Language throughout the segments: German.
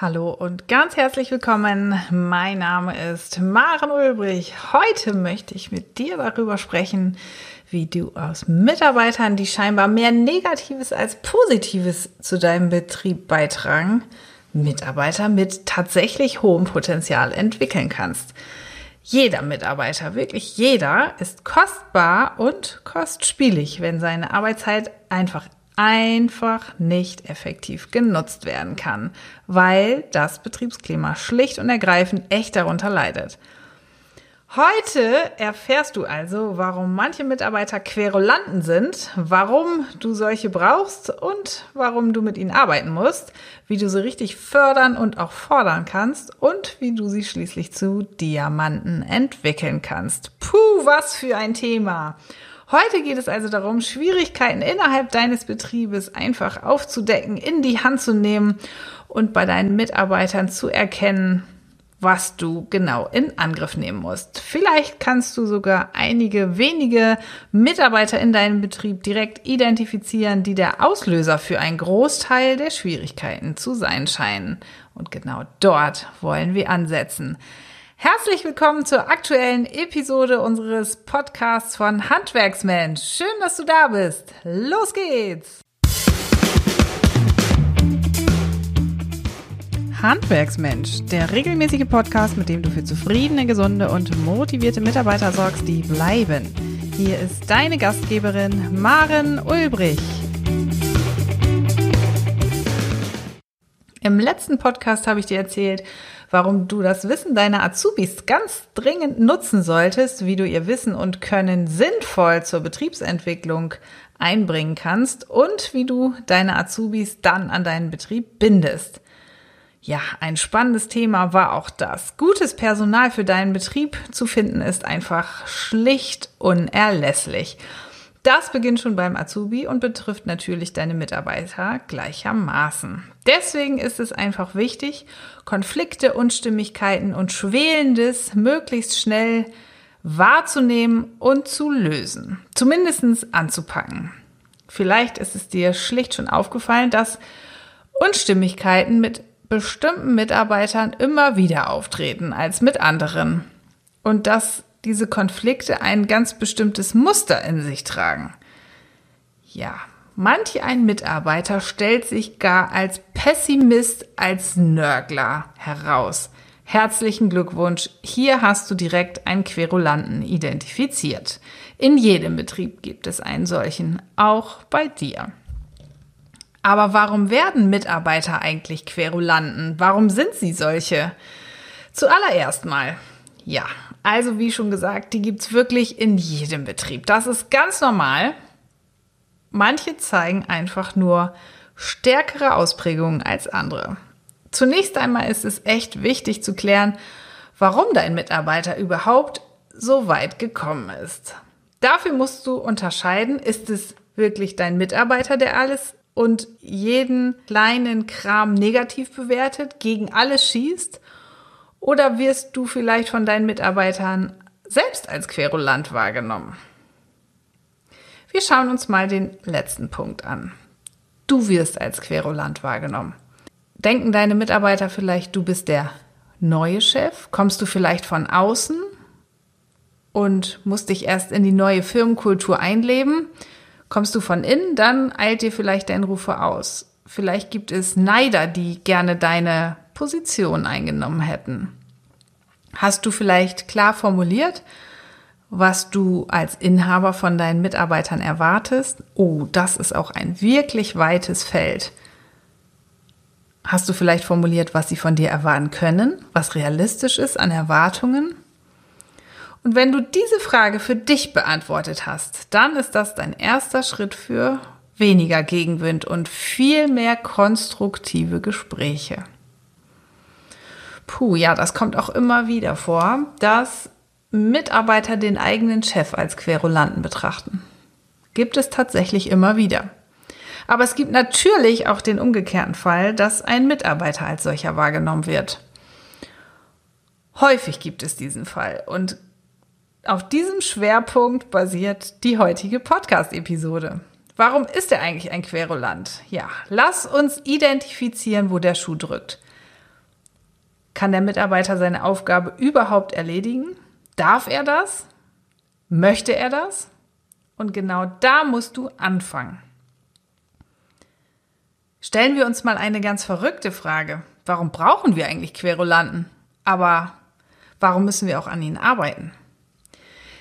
Hallo und ganz herzlich willkommen. Mein Name ist Maren Ulbrich. Heute möchte ich mit dir darüber sprechen, wie du aus Mitarbeitern, die scheinbar mehr Negatives als Positives zu deinem Betrieb beitragen, Mitarbeiter mit tatsächlich hohem Potenzial entwickeln kannst. Jeder Mitarbeiter, wirklich jeder, ist kostbar und kostspielig, wenn seine Arbeitszeit einfach einfach nicht effektiv genutzt werden kann, weil das Betriebsklima schlicht und ergreifend echt darunter leidet. Heute erfährst du also, warum manche Mitarbeiter Querulanten sind, warum du solche brauchst und warum du mit ihnen arbeiten musst, wie du sie richtig fördern und auch fordern kannst und wie du sie schließlich zu Diamanten entwickeln kannst. Puh, was für ein Thema! Heute geht es also darum, Schwierigkeiten innerhalb deines Betriebes einfach aufzudecken, in die Hand zu nehmen und bei deinen Mitarbeitern zu erkennen, was du genau in Angriff nehmen musst. Vielleicht kannst du sogar einige wenige Mitarbeiter in deinem Betrieb direkt identifizieren, die der Auslöser für einen Großteil der Schwierigkeiten zu sein scheinen. Und genau dort wollen wir ansetzen. Herzlich willkommen zur aktuellen Episode unseres Podcasts von Handwerksmensch. Schön, dass du da bist. Los geht's! Handwerksmensch, der regelmäßige Podcast, mit dem du für zufriedene, gesunde und motivierte Mitarbeiter sorgst, die bleiben. Hier ist deine Gastgeberin Maren Ulbrich. Im letzten Podcast habe ich dir erzählt, warum du das Wissen deiner Azubis ganz dringend nutzen solltest, wie du ihr Wissen und Können sinnvoll zur Betriebsentwicklung einbringen kannst und wie du deine Azubis dann an deinen Betrieb bindest. Ja, ein spannendes Thema war auch das. Gutes Personal für deinen Betrieb zu finden ist einfach schlicht unerlässlich. Das beginnt schon beim Azubi und betrifft natürlich deine Mitarbeiter gleichermaßen. Deswegen ist es einfach wichtig, Konflikte, Unstimmigkeiten und Schwelendes möglichst schnell wahrzunehmen und zu lösen. Zumindest anzupacken. Vielleicht ist es dir schlicht schon aufgefallen, dass Unstimmigkeiten mit bestimmten Mitarbeitern immer wieder auftreten als mit anderen. Und dass diese Konflikte ein ganz bestimmtes Muster in sich tragen. Ja, manch ein Mitarbeiter stellt sich gar als Pessimist, als Nörgler heraus. Herzlichen Glückwunsch, hier hast du direkt einen Querulanten identifiziert. In jedem Betrieb gibt es einen solchen, auch bei dir. Aber warum werden Mitarbeiter eigentlich Querulanten? Warum sind sie solche? Zuallererst mal, ja, also wie schon gesagt, die gibt's wirklich in jedem Betrieb. Das ist ganz normal. Manche zeigen einfach nur stärkere Ausprägungen als andere. Zunächst einmal ist es echt wichtig zu klären, warum dein Mitarbeiter überhaupt so weit gekommen ist. Dafür musst du unterscheiden, ist es wirklich dein Mitarbeiter, der alles und jeden kleinen Kram negativ bewertet, gegen alles schießt oder wirst du vielleicht von deinen Mitarbeitern selbst als Querulant wahrgenommen? Wir schauen uns mal den letzten Punkt an. Du wirst als Querulant wahrgenommen. Denken deine Mitarbeiter vielleicht, du bist der neue Chef? Kommst du vielleicht von außen und musst dich erst in die neue Firmenkultur einleben? Kommst du von innen, dann eilt dir vielleicht dein Ruf aus. Vielleicht gibt es Neider, die gerne deine Position eingenommen hätten. Hast du vielleicht klar formuliert, was du als Inhaber von deinen Mitarbeitern erwartest? Oh, das ist auch ein wirklich weites Feld. Hast du vielleicht formuliert, was sie von dir erwarten können, was realistisch ist an Erwartungen? Und wenn du diese Frage für dich beantwortet hast, dann ist das dein erster Schritt für weniger Gegenwind und viel mehr konstruktive Gespräche. Puh, ja, das kommt auch immer wieder vor, dass Mitarbeiter den eigenen Chef als Querulanten betrachten. Gibt es tatsächlich immer wieder. Aber es gibt natürlich auch den umgekehrten Fall, dass ein Mitarbeiter als solcher wahrgenommen wird. Häufig gibt es diesen Fall und auf diesem Schwerpunkt basiert die heutige Podcast-Episode. Warum ist er eigentlich ein Querulant? Ja, lass uns identifizieren, wo der Schuh drückt. Kann der Mitarbeiter seine Aufgabe überhaupt erledigen? Darf er das? Möchte er das? Und genau da musst du anfangen. Stellen wir uns mal eine ganz verrückte Frage. Warum brauchen wir eigentlich Querulanten? Aber warum müssen wir auch an ihnen arbeiten?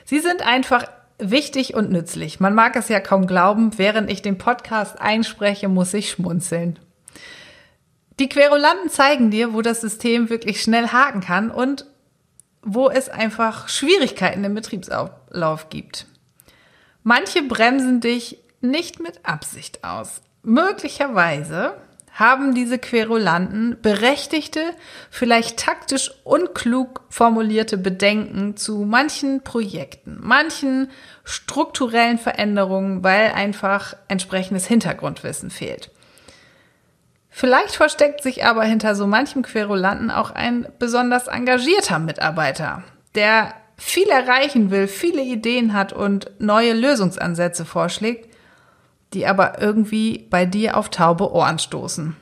Sie sind einfach wichtig und nützlich. Man mag es ja kaum glauben, während ich den Podcast einspreche, muss ich schmunzeln. Die Querulanten zeigen dir, wo das System wirklich schnell haken kann und wo es einfach Schwierigkeiten im Betriebsablauf gibt. Manche bremsen dich nicht mit Absicht aus. Möglicherweise haben diese Querulanten berechtigte, vielleicht taktisch unklug formulierte Bedenken zu manchen Projekten, manchen strukturellen Veränderungen, weil einfach entsprechendes Hintergrundwissen fehlt. Vielleicht versteckt sich aber hinter so manchem Querulanten auch ein besonders engagierter Mitarbeiter, der viel erreichen will, viele Ideen hat und neue Lösungsansätze vorschlägt, die aber irgendwie bei dir auf taube Ohren stoßen.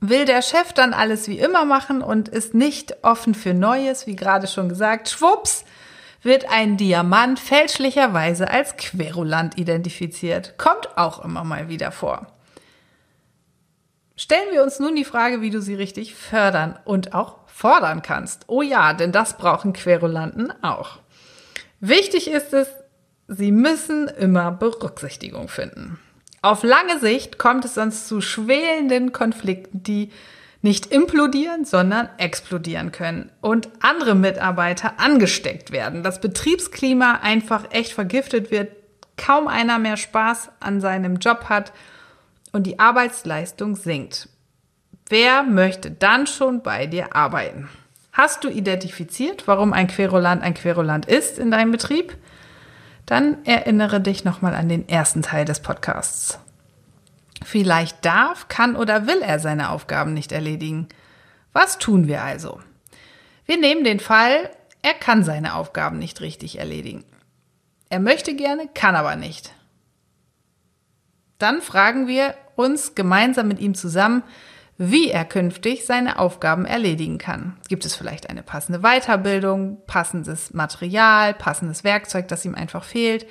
Will der Chef dann alles wie immer machen und ist nicht offen für Neues, wie gerade schon gesagt, schwupps, wird ein Diamant fälschlicherweise als Querulant identifiziert. Kommt auch immer mal wieder vor. Stellen wir uns nun die Frage, wie du sie richtig fördern und auch fordern kannst. Oh ja, denn das brauchen Querulanten auch. Wichtig ist es, Sie müssen immer Berücksichtigung finden. Auf lange Sicht kommt es sonst zu schwelenden Konflikten, die nicht implodieren, sondern explodieren können und andere Mitarbeiter angesteckt werden. Das Betriebsklima einfach echt vergiftet wird, kaum einer mehr Spaß an seinem Job hat und die Arbeitsleistung sinkt. Wer möchte dann schon bei dir arbeiten? Hast du identifiziert, warum ein Querulant ein Querulant ist in deinem Betrieb? dann erinnere dich nochmal an den ersten Teil des Podcasts. Vielleicht darf, kann oder will er seine Aufgaben nicht erledigen. Was tun wir also? Wir nehmen den Fall, er kann seine Aufgaben nicht richtig erledigen. Er möchte gerne, kann aber nicht. Dann fragen wir uns gemeinsam mit ihm zusammen, wie er künftig seine Aufgaben erledigen kann. Gibt es vielleicht eine passende Weiterbildung, passendes Material, passendes Werkzeug, das ihm einfach fehlt?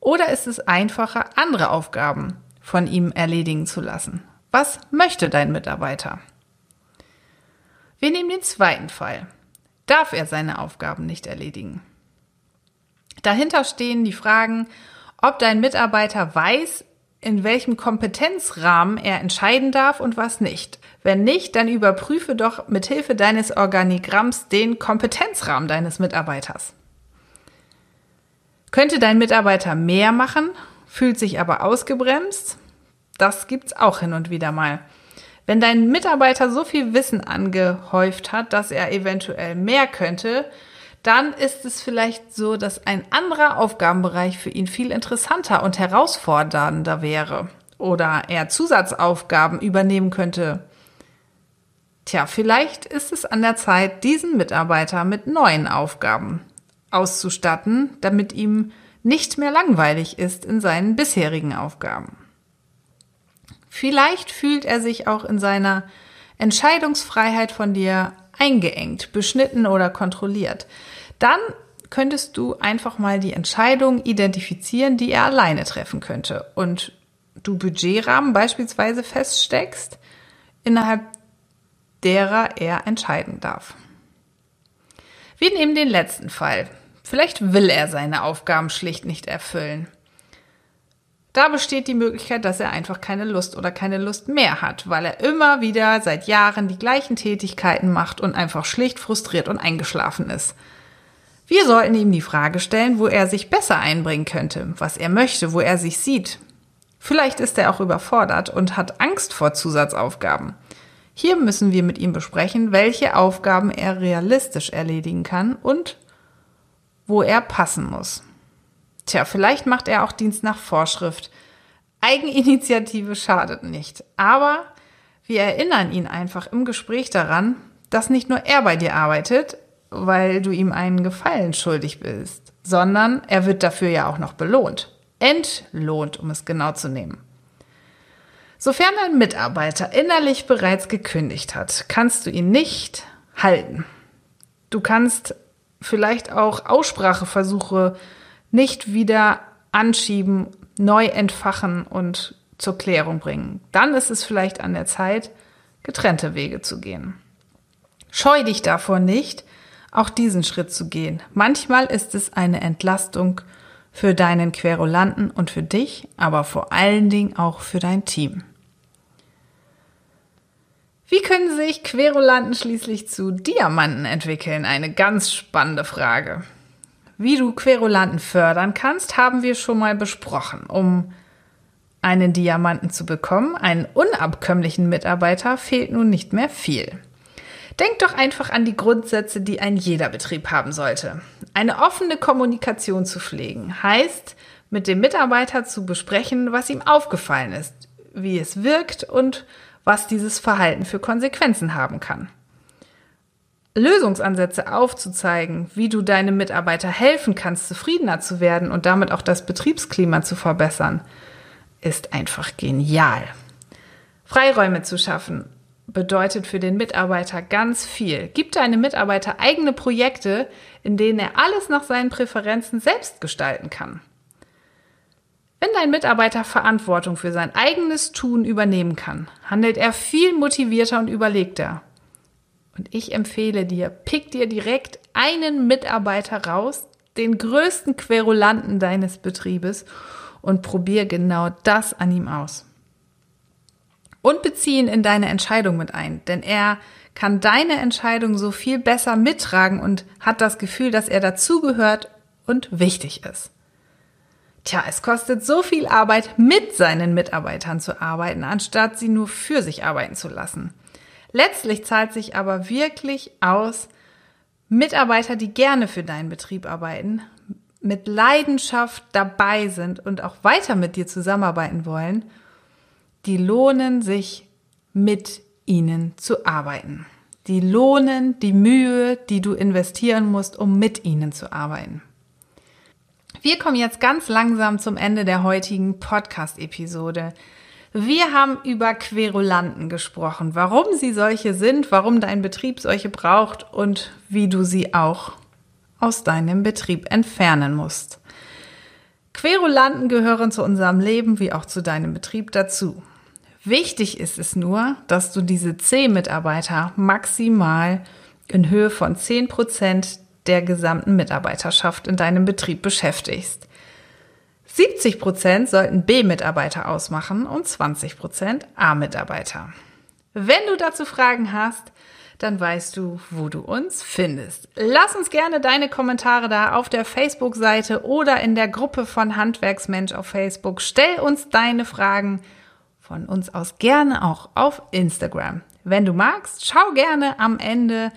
Oder ist es einfacher, andere Aufgaben von ihm erledigen zu lassen? Was möchte dein Mitarbeiter? Wir nehmen den zweiten Fall. Darf er seine Aufgaben nicht erledigen? Dahinter stehen die Fragen, ob dein Mitarbeiter weiß, in welchem Kompetenzrahmen er entscheiden darf und was nicht. Wenn nicht, dann überprüfe doch mithilfe deines Organigramms den Kompetenzrahmen deines Mitarbeiters. Könnte dein Mitarbeiter mehr machen, fühlt sich aber ausgebremst? Das gibt's auch hin und wieder mal. Wenn dein Mitarbeiter so viel Wissen angehäuft hat, dass er eventuell mehr könnte, dann ist es vielleicht so, dass ein anderer Aufgabenbereich für ihn viel interessanter und herausfordernder wäre oder er Zusatzaufgaben übernehmen könnte. Tja, vielleicht ist es an der Zeit, diesen Mitarbeiter mit neuen Aufgaben auszustatten, damit ihm nicht mehr langweilig ist in seinen bisherigen Aufgaben. Vielleicht fühlt er sich auch in seiner Entscheidungsfreiheit von dir eingeengt, beschnitten oder kontrolliert. Dann könntest du einfach mal die Entscheidung identifizieren, die er alleine treffen könnte und du Budgetrahmen beispielsweise feststeckst, innerhalb derer er entscheiden darf. Wir nehmen den letzten Fall. Vielleicht will er seine Aufgaben schlicht nicht erfüllen. Da besteht die Möglichkeit, dass er einfach keine Lust oder keine Lust mehr hat, weil er immer wieder seit Jahren die gleichen Tätigkeiten macht und einfach schlicht frustriert und eingeschlafen ist. Wir sollten ihm die Frage stellen, wo er sich besser einbringen könnte, was er möchte, wo er sich sieht. Vielleicht ist er auch überfordert und hat Angst vor Zusatzaufgaben. Hier müssen wir mit ihm besprechen, welche Aufgaben er realistisch erledigen kann und wo er passen muss. Tja, vielleicht macht er auch Dienst nach Vorschrift. Eigeninitiative schadet nicht. Aber wir erinnern ihn einfach im Gespräch daran, dass nicht nur er bei dir arbeitet, weil du ihm einen Gefallen schuldig bist, sondern er wird dafür ja auch noch belohnt. Entlohnt, um es genau zu nehmen. Sofern ein Mitarbeiter innerlich bereits gekündigt hat, kannst du ihn nicht halten. Du kannst vielleicht auch Ausspracheversuche nicht wieder anschieben, neu entfachen und zur Klärung bringen. Dann ist es vielleicht an der Zeit, getrennte Wege zu gehen. Scheu dich davor nicht, auch diesen Schritt zu gehen. Manchmal ist es eine Entlastung für deinen Querulanten und für dich, aber vor allen Dingen auch für dein Team. Wie können sich Querulanten schließlich zu Diamanten entwickeln? Eine ganz spannende Frage. Wie du Querulanten fördern kannst, haben wir schon mal besprochen. Um einen Diamanten zu bekommen, einen unabkömmlichen Mitarbeiter, fehlt nun nicht mehr viel. Denk doch einfach an die Grundsätze, die ein jeder Betrieb haben sollte. Eine offene Kommunikation zu pflegen heißt, mit dem Mitarbeiter zu besprechen, was ihm aufgefallen ist, wie es wirkt und was dieses Verhalten für Konsequenzen haben kann. Lösungsansätze aufzuzeigen, wie du deinem Mitarbeiter helfen kannst, zufriedener zu werden und damit auch das Betriebsklima zu verbessern, ist einfach genial. Freiräume zu schaffen bedeutet für den Mitarbeiter ganz viel. Gib deinem Mitarbeiter eigene Projekte, in denen er alles nach seinen Präferenzen selbst gestalten kann. Wenn dein Mitarbeiter Verantwortung für sein eigenes Tun übernehmen kann, handelt er viel motivierter und überlegter. Und ich empfehle dir, pick dir direkt einen Mitarbeiter raus, den größten Querulanten deines Betriebes und probier genau das an ihm aus. Und bezieh ihn in deine Entscheidung mit ein, denn er kann deine Entscheidung so viel besser mittragen und hat das Gefühl, dass er dazugehört und wichtig ist. Tja, es kostet so viel Arbeit, mit seinen Mitarbeitern zu arbeiten, anstatt sie nur für sich arbeiten zu lassen. Letztlich zahlt sich aber wirklich aus, Mitarbeiter, die gerne für deinen Betrieb arbeiten, mit Leidenschaft dabei sind und auch weiter mit dir zusammenarbeiten wollen, die lohnen sich mit ihnen zu arbeiten. Die lohnen die Mühe, die du investieren musst, um mit ihnen zu arbeiten. Wir kommen jetzt ganz langsam zum Ende der heutigen Podcast-Episode. Wir haben über Querulanten gesprochen, warum sie solche sind, warum dein Betrieb solche braucht und wie du sie auch aus deinem Betrieb entfernen musst. Querulanten gehören zu unserem Leben wie auch zu deinem Betrieb dazu. Wichtig ist es nur, dass du diese C-Mitarbeiter maximal in Höhe von 10 Prozent der gesamten Mitarbeiterschaft in deinem Betrieb beschäftigst. 70 Prozent sollten B-Mitarbeiter ausmachen und 20 Prozent A-Mitarbeiter. Wenn du dazu Fragen hast, dann weißt du, wo du uns findest. Lass uns gerne deine Kommentare da auf der Facebook-Seite oder in der Gruppe von Handwerksmensch auf Facebook. Stell uns deine Fragen von uns aus gerne auch auf Instagram. Wenn du magst, schau gerne am Ende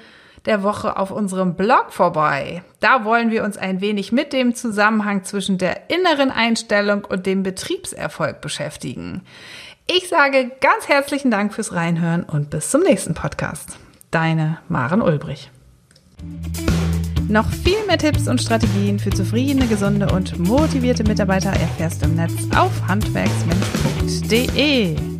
der Woche auf unserem Blog vorbei. Da wollen wir uns ein wenig mit dem Zusammenhang zwischen der inneren Einstellung und dem Betriebserfolg beschäftigen. Ich sage ganz herzlichen Dank fürs Reinhören und bis zum nächsten Podcast. Deine Maren Ulbrich. Noch viel mehr Tipps und Strategien für zufriedene, gesunde und motivierte Mitarbeiter erfährst du im Netz auf handwerksmensch.de.